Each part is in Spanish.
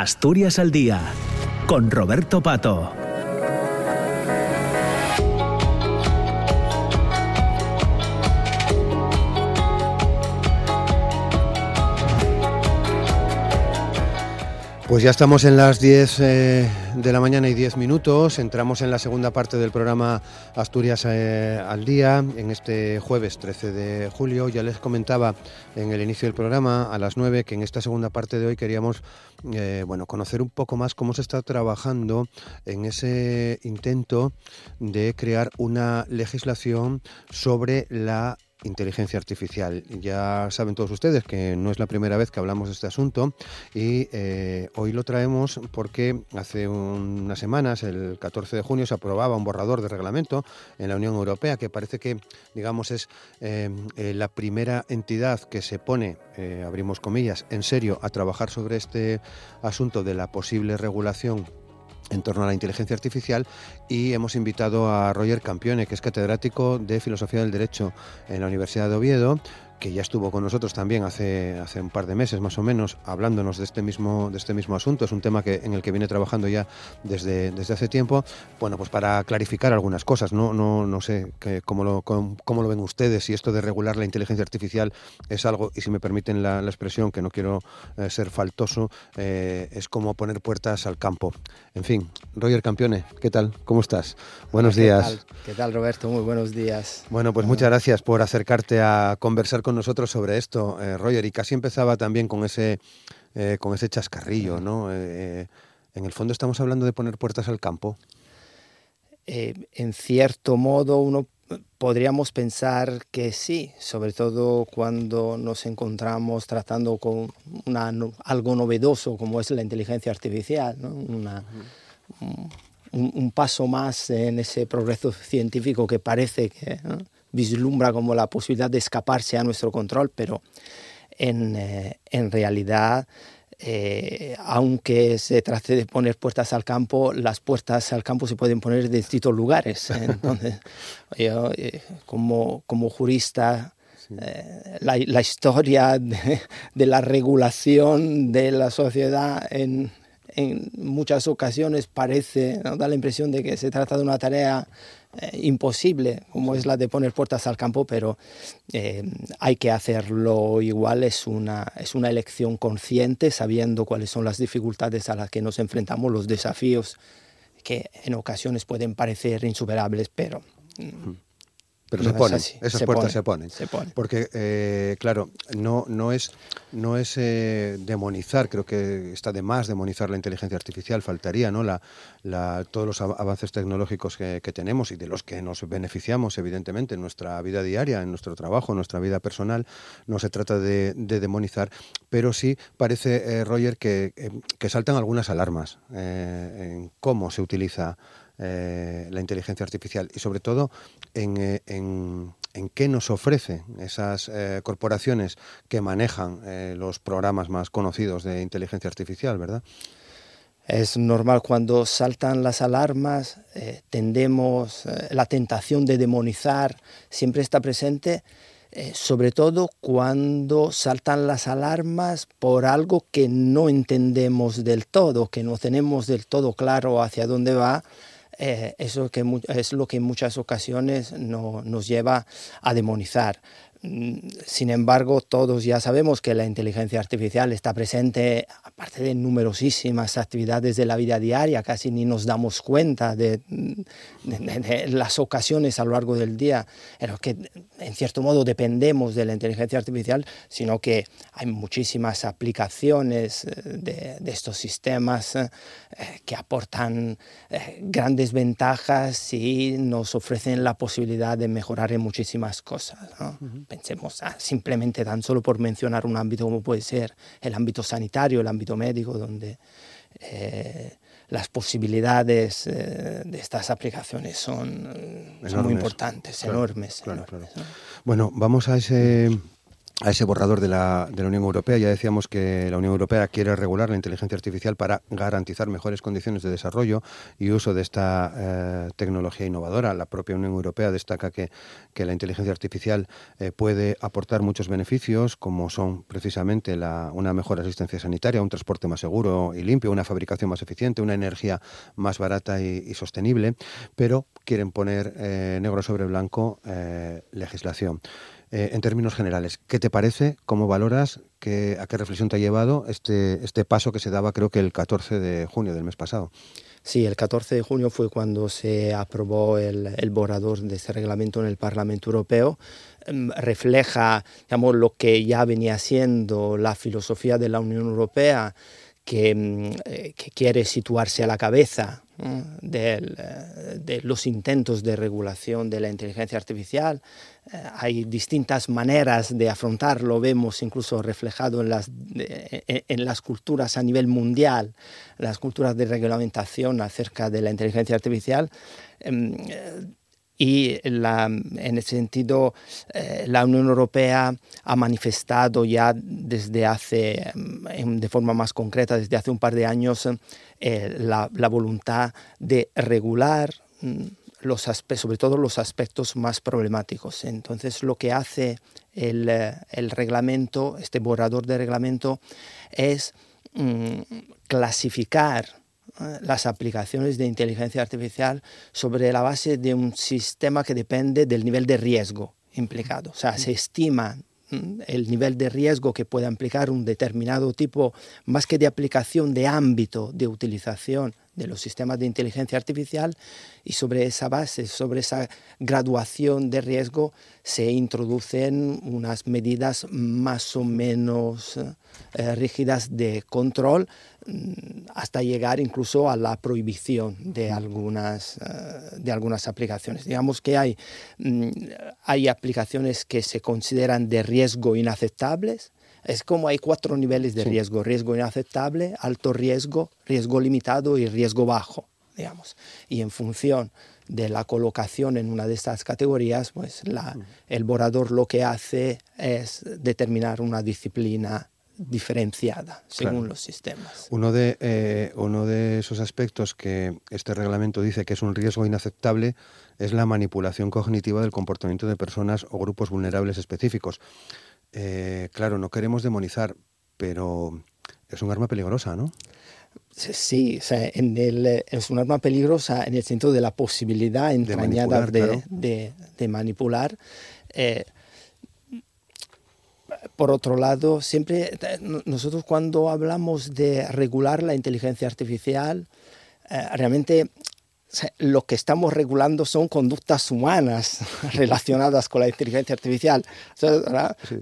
Asturias al Día, con Roberto Pato. Pues ya estamos en las 10 eh, de la mañana y 10 minutos. Entramos en la segunda parte del programa Asturias eh, al Día, en este jueves 13 de julio. Ya les comentaba en el inicio del programa, a las 9, que en esta segunda parte de hoy queríamos eh, bueno, conocer un poco más cómo se está trabajando en ese intento de crear una legislación sobre la inteligencia artificial. Ya saben todos ustedes que no es la primera vez que hablamos de este asunto y eh, hoy lo traemos porque hace unas semanas, el 14 de junio, se aprobaba un borrador de reglamento en la Unión Europea que parece que, digamos, es eh, eh, la primera entidad que se pone, abrimos comillas, en serio a trabajar sobre este asunto de la posible regulación en torno a la inteligencia artificial y hemos invitado a Roger Campione, que es catedrático de Filosofía del Derecho en la Universidad de Oviedo, que ya estuvo con nosotros también hace, hace un par de meses más o menos, hablándonos de este mismo, de este mismo asunto. Es un tema que, en el que viene trabajando ya desde, desde hace tiempo. Bueno, pues para clarificar algunas cosas, no, no, no sé que, cómo, lo, cómo, lo ven ustedes, si esto de regular la inteligencia artificial es algo, y si me permiten la, expresión, que no quiero eh, ser faltoso, eh, es como poner puertas al campo. En fin, Roger Campione, ¿qué tal? ¿Cómo estás? Buenos días. ¿Qué tal, Roberto? Muy buenos días. Bueno, pues muchas gracias por acercarte a conversar con nosotros sobre esto, eh, Roger, y casi empezaba también con ese, eh, con ese chascarrillo, ¿no? Eh, en el fondo estamos hablando de poner puertas al campo. en cierto modo, uno podríamos pensar que sí, sobre todo cuando nos encontramos tratando con una, algo novedoso como es la inteligencia artificial, una, un, paso más en ese progreso científico que parece que vislumbra como la posibilidad de escaparse a nuestro control, pero en, eh, en realidad, eh, aunque se trate de poner puertas al campo, las puertas al campo se pueden poner de distintos lugares. Entonces, yo, eh, como, como jurista, la, la, historia de, de, la regulación de la sociedad en, en muchas ocasiones parece, da la impresión de que se trata de una tarea eh, imposible como es la de poner puertas al campo, pero eh, hay que hacerlo igual, es una, es una elección consciente, sabiendo cuáles son las dificultades a las que nos enfrentamos, los desafíos que en ocasiones pueden parecer insuperables, pero... Mm, pero se ponen, esas puertas se ponen. Porque, eh, claro, no, no es, no es eh, demonizar, creo que está de más demonizar la inteligencia artificial, faltaría, ¿no? La, la, todos los avances tecnológicos que, tenemos y de los que nos beneficiamos, evidentemente, en nuestra vida diaria, en nuestro trabajo, en nuestra vida personal, no se trata de, demonizar, pero sí parece, eh, Roger, que, que, saltan algunas alarmas en cómo se utiliza eh, la inteligencia artificial y sobre todo en, eh, en, qué nos ofrece esas eh, corporaciones que manejan los programas más conocidos de inteligencia artificial, ¿verdad? Es normal cuando saltan las alarmas, tendemos, la tentación de demonizar siempre está presente, sobre todo cuando saltan las alarmas por algo que no entendemos del todo, que no tenemos del todo claro hacia dónde va eh, eso que es lo que en muchas ocasiones no, nos lleva a demonizar. Mm, sin embargo, todos ya sabemos que la inteligencia artificial está presente, aparte de numerosísimas actividades de la vida diaria, casi ni nos damos cuenta de, las ocasiones a lo largo del día en las que, en cierto modo, dependemos de la inteligencia artificial, sino que hay muchísimas aplicaciones eh, de, estos sistemas eh, que aportan eh, grandes ventajas y nos ofrecen la posibilidad de mejorar en muchísimas cosas. Pensemos ah, simplemente tan solo por mencionar un ámbito como puede ser el ámbito sanitario, el ámbito médico, donde eh, las posibilidades eh, de estas aplicaciones son, muy importantes, enormes. Bueno, vamos a ese a ese borrador de la, Unión Europea. Ya decíamos que la Unión Europea quiere regular la inteligencia artificial para garantizar mejores condiciones de desarrollo y uso de esta eh, tecnología innovadora. La propia Unión Europea destaca que, la inteligencia artificial eh, puede aportar muchos beneficios, como son precisamente una mejor asistencia sanitaria, un transporte más seguro y limpio, una fabricación más eficiente, una energía más barata y, y sostenible, pero quieren poner eh, negro sobre blanco legislación. Eh, en términos generales, ¿qué te parece? ¿Cómo valoras? Qué, ¿A qué reflexión te ha llevado este, este paso que se daba creo que el 14 de junio del mes pasado? Sí, el 14 de junio fue cuando se aprobó el, el borrador de ese reglamento en el Parlamento Europeo. Mm, refleja digamos, lo que ya venía siendo la filosofía de la Unión Europea, que, mm, eh, que quiere situarse a la cabeza de, de, los intentos de regulación de la inteligencia artificial. Eh, hay distintas maneras de afrontarlo, vemos incluso reflejado en las, en las culturas a nivel mundial, las culturas de reglamentación acerca de la inteligencia artificial. Y en ese sentido eh, la Unión Europea ha manifestado ya desde hace, de forma más concreta, desde hace un par de años, eh, la, voluntad de regular mm, los sobre todo los aspectos más problemáticos. Entonces lo que hace el, el reglamento, este borrador de reglamento, es mm, clasificar las aplicaciones de inteligencia artificial sobre la base de un sistema que depende del nivel de riesgo implicado. O sea, se estima el nivel de riesgo que puede implicar un determinado tipo, más que de aplicación, de ámbito de utilización de los sistemas de inteligencia artificial y sobre esa base, sobre esa graduación de riesgo, se introducen unas medidas más o menos eh, rígidas de control mm, hasta llegar incluso a la prohibición de algunas, eh, de algunas aplicaciones. Digamos que hay, mm, hay aplicaciones que se consideran de riesgo inaceptables, es como hay cuatro niveles de riesgo, riesgo inaceptable, alto riesgo, riesgo limitado y riesgo bajo, digamos. Y en función de la colocación en una de estas categorías, pues la, el borrador lo que hace es determinar una disciplina diferenciada según los sistemas. Uno de, eh, uno de esos aspectos que este reglamento dice que es un riesgo inaceptable es la manipulación cognitiva del comportamiento de personas o grupos vulnerables específicos. Eh, claro, no queremos demonizar, pero es un arma peligrosa, ¿no? Sí, en el, es un arma peligrosa en el sentido de la posibilidad entrañada de manipular. Eh, por otro lado, siempre nosotros cuando hablamos de regular la inteligencia artificial, eh, realmente lo que estamos regulando son conductas humanas relacionadas con la inteligencia artificial.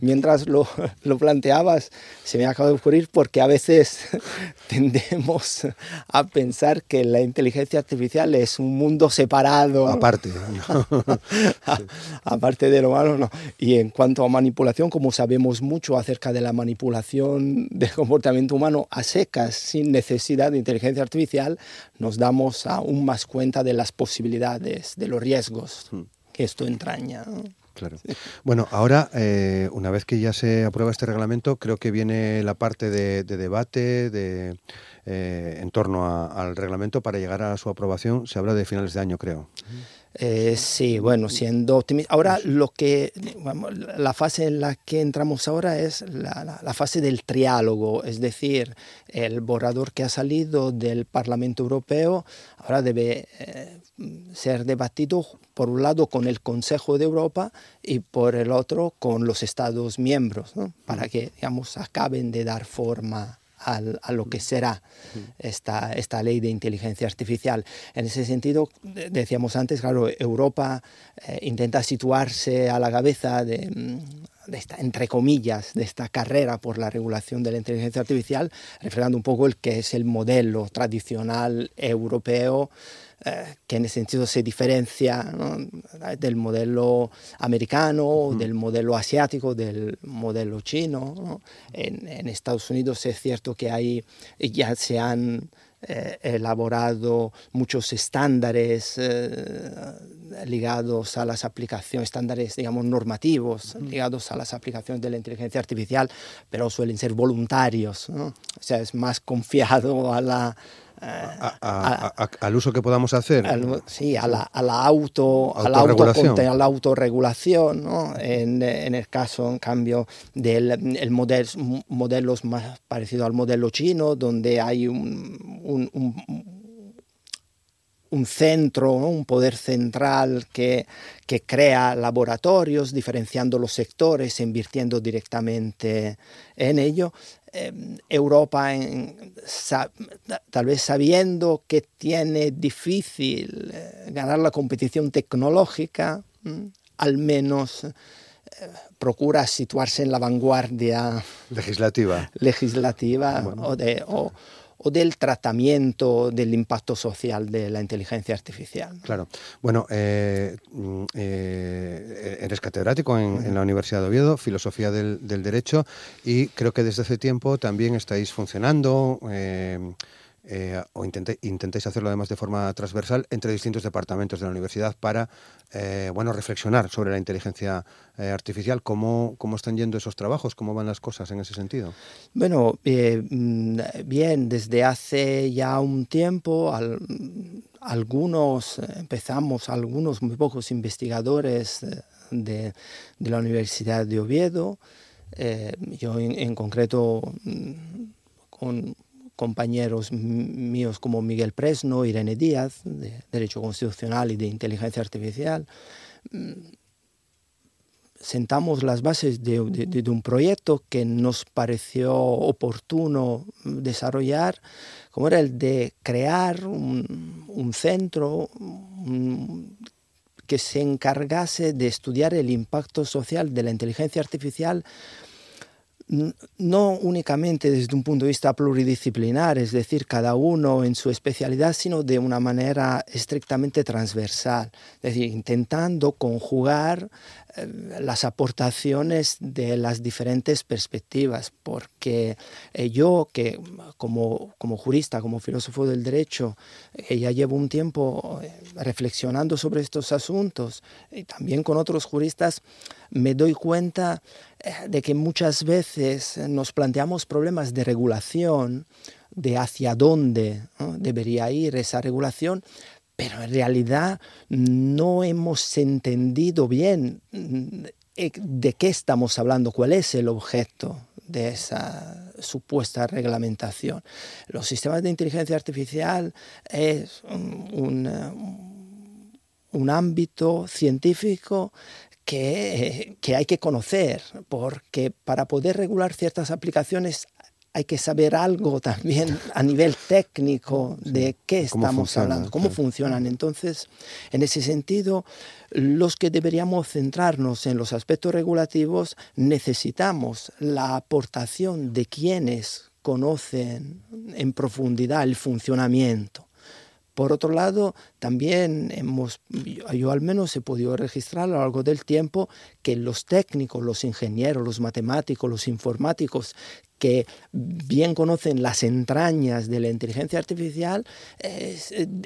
Mientras lo, lo, planteabas, se me acaba de ocurrir porque a veces tendemos a pensar que la inteligencia artificial es un mundo separado. Aparte. Aparte de lo humano, no. Y en cuanto a manipulación, como sabemos mucho acerca de la manipulación del comportamiento humano a secas, sin necesidad de inteligencia artificial, nos damos aún más cuenta de las posibilidades, de los riesgos hmm. que esto entraña. Claro. Bueno, ahora, eh, una vez que ya se aprueba este reglamento, creo que viene la parte de, debate de, eh, en torno al reglamento para llegar a su aprobación. Se habla de finales de año, creo. Eh, sí, bueno, siendo optimista. Ahora, lo que, la fase en la que entramos ahora es la, la, fase del triálogo, es decir, el borrador que ha salido del Parlamento Europeo ahora debe eh, ser debatido por un lado con el Consejo de Europa y por el otro con los Estados miembros, ¿no? para que, digamos, acaben de dar forma a lo que será esta, esta ley de inteligencia artificial. En ese sentido, decíamos antes, claro, Europa eh, intenta situarse a la cabeza de, mm, de esta, entre comillas, de esta carrera por la regulación de la inteligencia artificial, reflejando un poco el que es el modelo tradicional europeo eh, que en ese sentido se diferencia del modelo americano, del modelo asiático, del modelo chino. En, Estados Unidos es cierto que hay, ya se han eh, elaborado muchos estándares eh, ligados a las aplicaciones, estándares, digamos, normativos ligados a las aplicaciones de la inteligencia artificial, pero suelen ser voluntarios, ¿no? O sea, es más confiado a la al uso que podamos hacer. sí, a la, a la auto, a la, autorregulación. a la autorregulación, ¿no? en, en, el caso, en cambio, del el model, modelos más parecido al modelo chino, donde hay un, un, un un centro, un poder central que, que, crea laboratorios, diferenciando los sectores, invirtiendo directamente en ello. Em, Europa, tal vez sabiendo que tiene difícil eh, ganar la competición tecnológica, al menos eh, procura situarse en la vanguardia legislativa, legislativa o, de, o del tratamiento del impacto social de la inteligencia artificial. Claro. Bueno, eh, mm, eh, eres catedrático en, la Universidad de Oviedo, Filosofía del, Derecho, y creo que desde hace tiempo también estáis funcionando. Eh, eh, o intentéis hacerlo además de forma transversal entre distintos departamentos de la universidad para eh, bueno, reflexionar sobre la inteligencia eh, artificial. ¿Cómo, ¿Cómo están yendo esos trabajos? ¿Cómo van las cosas en ese sentido? Bueno, mm, bien, desde hace ya un tiempo algunos, empezamos, algunos muy pocos investigadores de, de la Universidad de Oviedo, yo en, en concreto mm, con compañeros míos como Miguel Presno, Irene Díaz, de Derecho Constitucional y de Inteligencia Artificial, mm, sentamos las bases de, un proyecto que nos pareció oportuno desarrollar, como era el de crear un, centro que se encargase de estudiar el impacto social de la inteligencia artificial no únicamente desde un punto de vista pluridisciplinar, es decir, cada uno en su especialidad, sino de una manera estrictamente transversal, es decir, intentando conjugar eh, las aportaciones de las diferentes perspectivas, porque eh, yo que como, como, jurista, como filósofo del derecho, eh, ya llevo un tiempo reflexionando sobre estos asuntos y también con otros juristas, me doy cuenta eh, de que muchas veces nos planteamos problemas de regulación, de hacia dónde debería ir esa regulación, pero en realidad no hemos entendido bien mm, eh, de qué estamos hablando, cuál es el objeto de esa supuesta reglamentación. Los sistemas de inteligencia artificial es un, un ámbito científico que, hay que conocer, porque para poder regular ciertas aplicaciones hay que saber algo también a nivel técnico de qué estamos hablando, cómo funcionan. Entonces, en ese sentido, los que deberíamos centrarnos en los aspectos regulativos necesitamos la aportación de quienes conocen en profundidad el funcionamiento por otro lado, también hemos, yo al menos he podido registrar a lo largo del tiempo que los técnicos, los ingenieros, los matemáticos, los informáticos que bien conocen las entrañas de la inteligencia artificial, eh,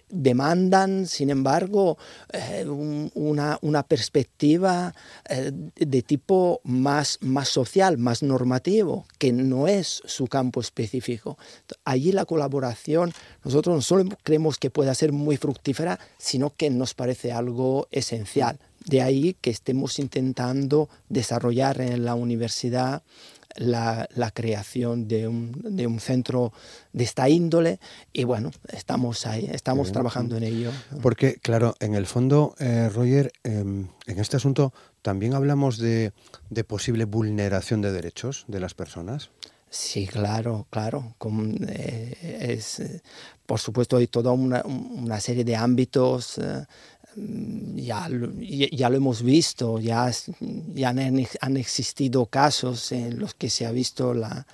demandan, sin embargo, eh, una, una, perspectiva eh, de tipo más, más social, más normativo, que no es su campo específico. Allí la colaboración, nosotros no solo creemos que pueda ser muy fructífera, sino que nos parece algo esencial. De ahí que estemos intentando desarrollar en la universidad la, creación de un, de un, centro de esta índole y bueno, estamos ahí, estamos trabajando en ello. Porque, claro, en el fondo, eh, Roger, em, en este asunto también hablamos de, de, posible vulneración de derechos de las personas. Sí, claro, claro. Eh, es, eh, por supuesto, hay toda una, una serie de ámbitos ya, ya lo hemos visto, ya, ya han, existido casos en los que se ha visto la,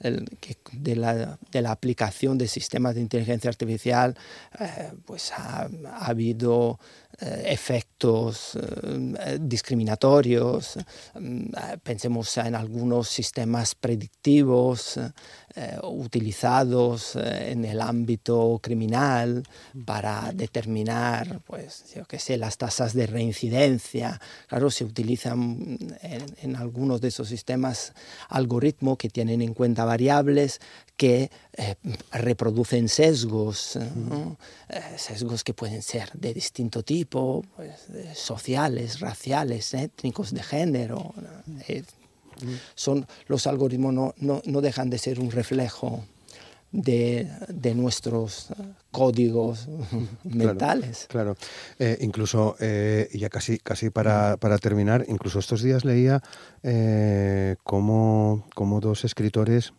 de, la, de, la, aplicación de sistemas de inteligencia artificial, eh, pues ha, ha habido eh, efectos eh, discriminatorios, mm, pensemos en algunos sistemas predictivos utilizados en el ámbito criminal para determinar, pues, yo qué sé, las tasas de reincidencia. Claro, se utilizan en, en algunos de esos sistemas algoritmos que tienen en cuenta variables que eh, reproducen sesgos, eh, eh, sesgos que pueden ser de distinto tipo, pues, sociales, raciales, étnicos, de género. Son, los algoritmos no, no, no, dejan de ser un reflejo de, de nuestros códigos mentales. Claro, incluso, ya casi, casi para, para, terminar, incluso estos días leía cómo, cómo dos escritores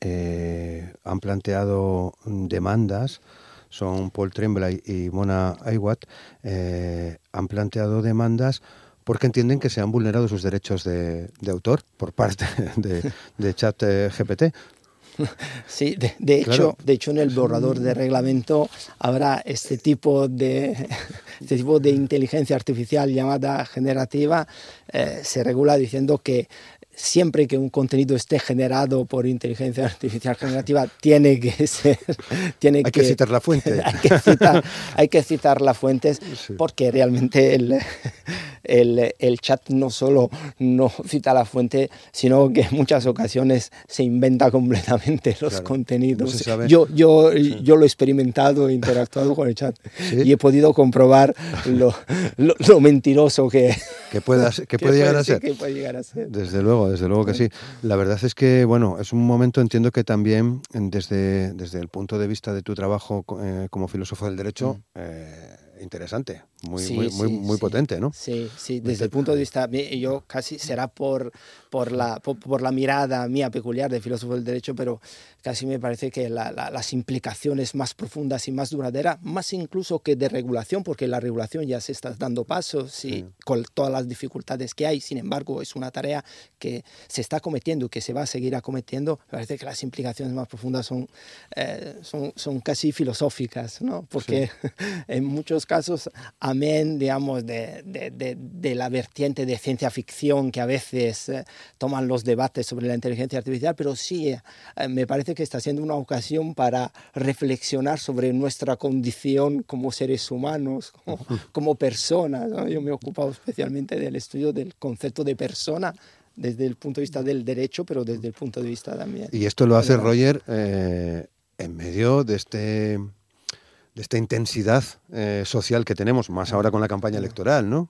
eh, han planteado demandas, son Paul Tremblay y Mona Aywat, eh, han planteado demandas porque entienden que se han vulnerado sus derechos de, autor por parte de, de Chat GPT. Sí, de, hecho, de hecho en el borrador de reglamento habrá este tipo de, este tipo de inteligencia artificial llamada generativa, eh, se regula diciendo que siempre que un contenido esté generado por inteligencia artificial generativa, tiene que ser... Tiene hay que, citar la fuente. hay, que citar, hay que citar las fuentes porque realmente el, el, el, chat no solo no cita la fuente, sino que en muchas ocasiones se inventa completamente los contenidos. yo, yo, yo lo he experimentado, he interactuado con el chat y he podido comprobar lo, lo, mentiroso que, que, puedas, que, puede, llegar a ser. que puede llegar a ser. Desde luego, desde luego que sí. La verdad es que, bueno, es un momento, entiendo que también desde, desde el punto de vista de tu trabajo eh, como filósofo del derecho, mm. eh, interesante, muy, muy, muy, muy potente, ¿no? Sí, sí, desde el punto de vista, yo casi será por, por, la, por, la mirada mía peculiar de filósofo del derecho, pero casi me parece que las implicaciones más profundas y más duraderas, más incluso que de regulación, porque la regulación ya se está dando pasos y con todas las dificultades que hay, sin embargo, es una tarea que se está cometiendo y que se va a seguir acometiendo, me parece que las implicaciones más profundas son, eh, son, son, casi filosóficas, ¿no? Porque en muchos casos, amén, digamos, de, de, de, la vertiente de ciencia ficción que a veces eh, toman los debates sobre la inteligencia artificial, pero sí eh, me parece que está siendo una ocasión para reflexionar sobre nuestra condición como seres humanos, como, personas. Yo me he ocupado especialmente del estudio del concepto de persona desde el punto de vista del derecho, pero desde el punto de vista también. Y esto lo hace Roger eh, en medio de este de esta intensidad eh, social que tenemos, más ahora con la campaña electoral, ¿no?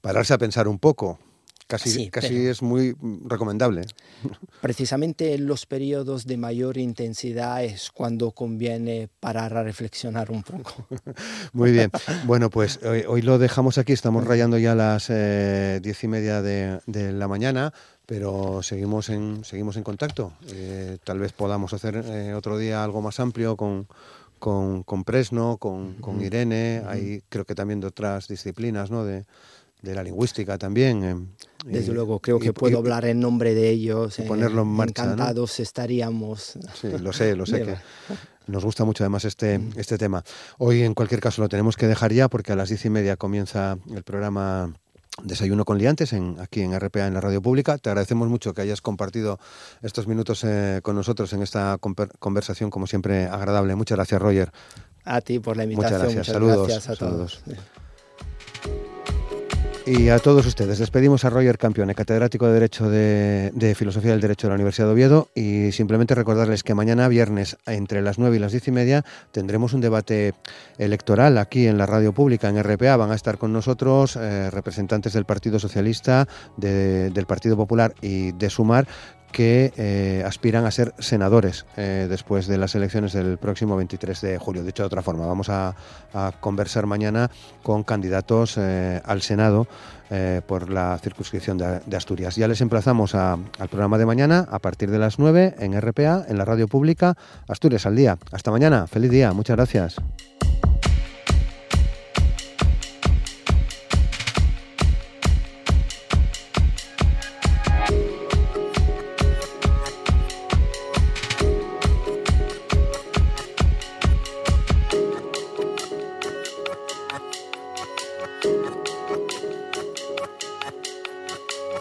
pararse a pensar un poco. Casi, casi es muy recomendable. Precisamente en los periodos de mayor intensidad es cuando conviene parar a reflexionar un poco. muy bien. Bueno, pues hoy, lo dejamos aquí. Estamos rayando ya las eh, diez y media de, la mañana pero seguimos en seguimos en contacto. Eh, tal vez podamos hacer eh, otro día algo más amplio con, con, con Presno, con, con Irene, hay creo que también de otras disciplinas, ¿no? De, de la lingüística también. Eh, Desde luego, creo que puedo hablar en nombre de ellos. ponerlo en marcha. Encantados estaríamos. Sí, lo sé, lo sé que nos gusta mucho además este, este tema. Hoy, en cualquier caso, lo tenemos que dejar ya porque a las diez y media comienza el programa Desayuno con Liantes en, aquí en RPA, en la radio pública. Te agradecemos mucho que hayas compartido estos minutos eh, con nosotros en esta conversación, como siempre, agradable. Muchas gracias, Roger. A ti por la invitación. Muchas gracias. saludos. Gracias a todos. Y a todos ustedes, despedimos a Roger Campione, catedrático de Derecho de, Filosofía del Derecho de la Universidad de Oviedo, y simplemente recordarles que mañana viernes, entre las 9 y las 10 y media, tendremos un debate electoral aquí en la radio pública, en RPA. Van a estar con nosotros eh, representantes del Partido Socialista, del Partido Popular y de Sumar, que eh, aspiran a ser senadores eh, después de las elecciones del próximo 23 de julio. Dicho de otra forma, vamos a, conversar mañana con candidatos eh, al Senado por la circunscripción de, Asturias. Ya les emplazamos al programa de mañana a partir de las 9 en RPA, en la radio pública, Asturias al día. Hasta mañana, feliz día, muchas gracias.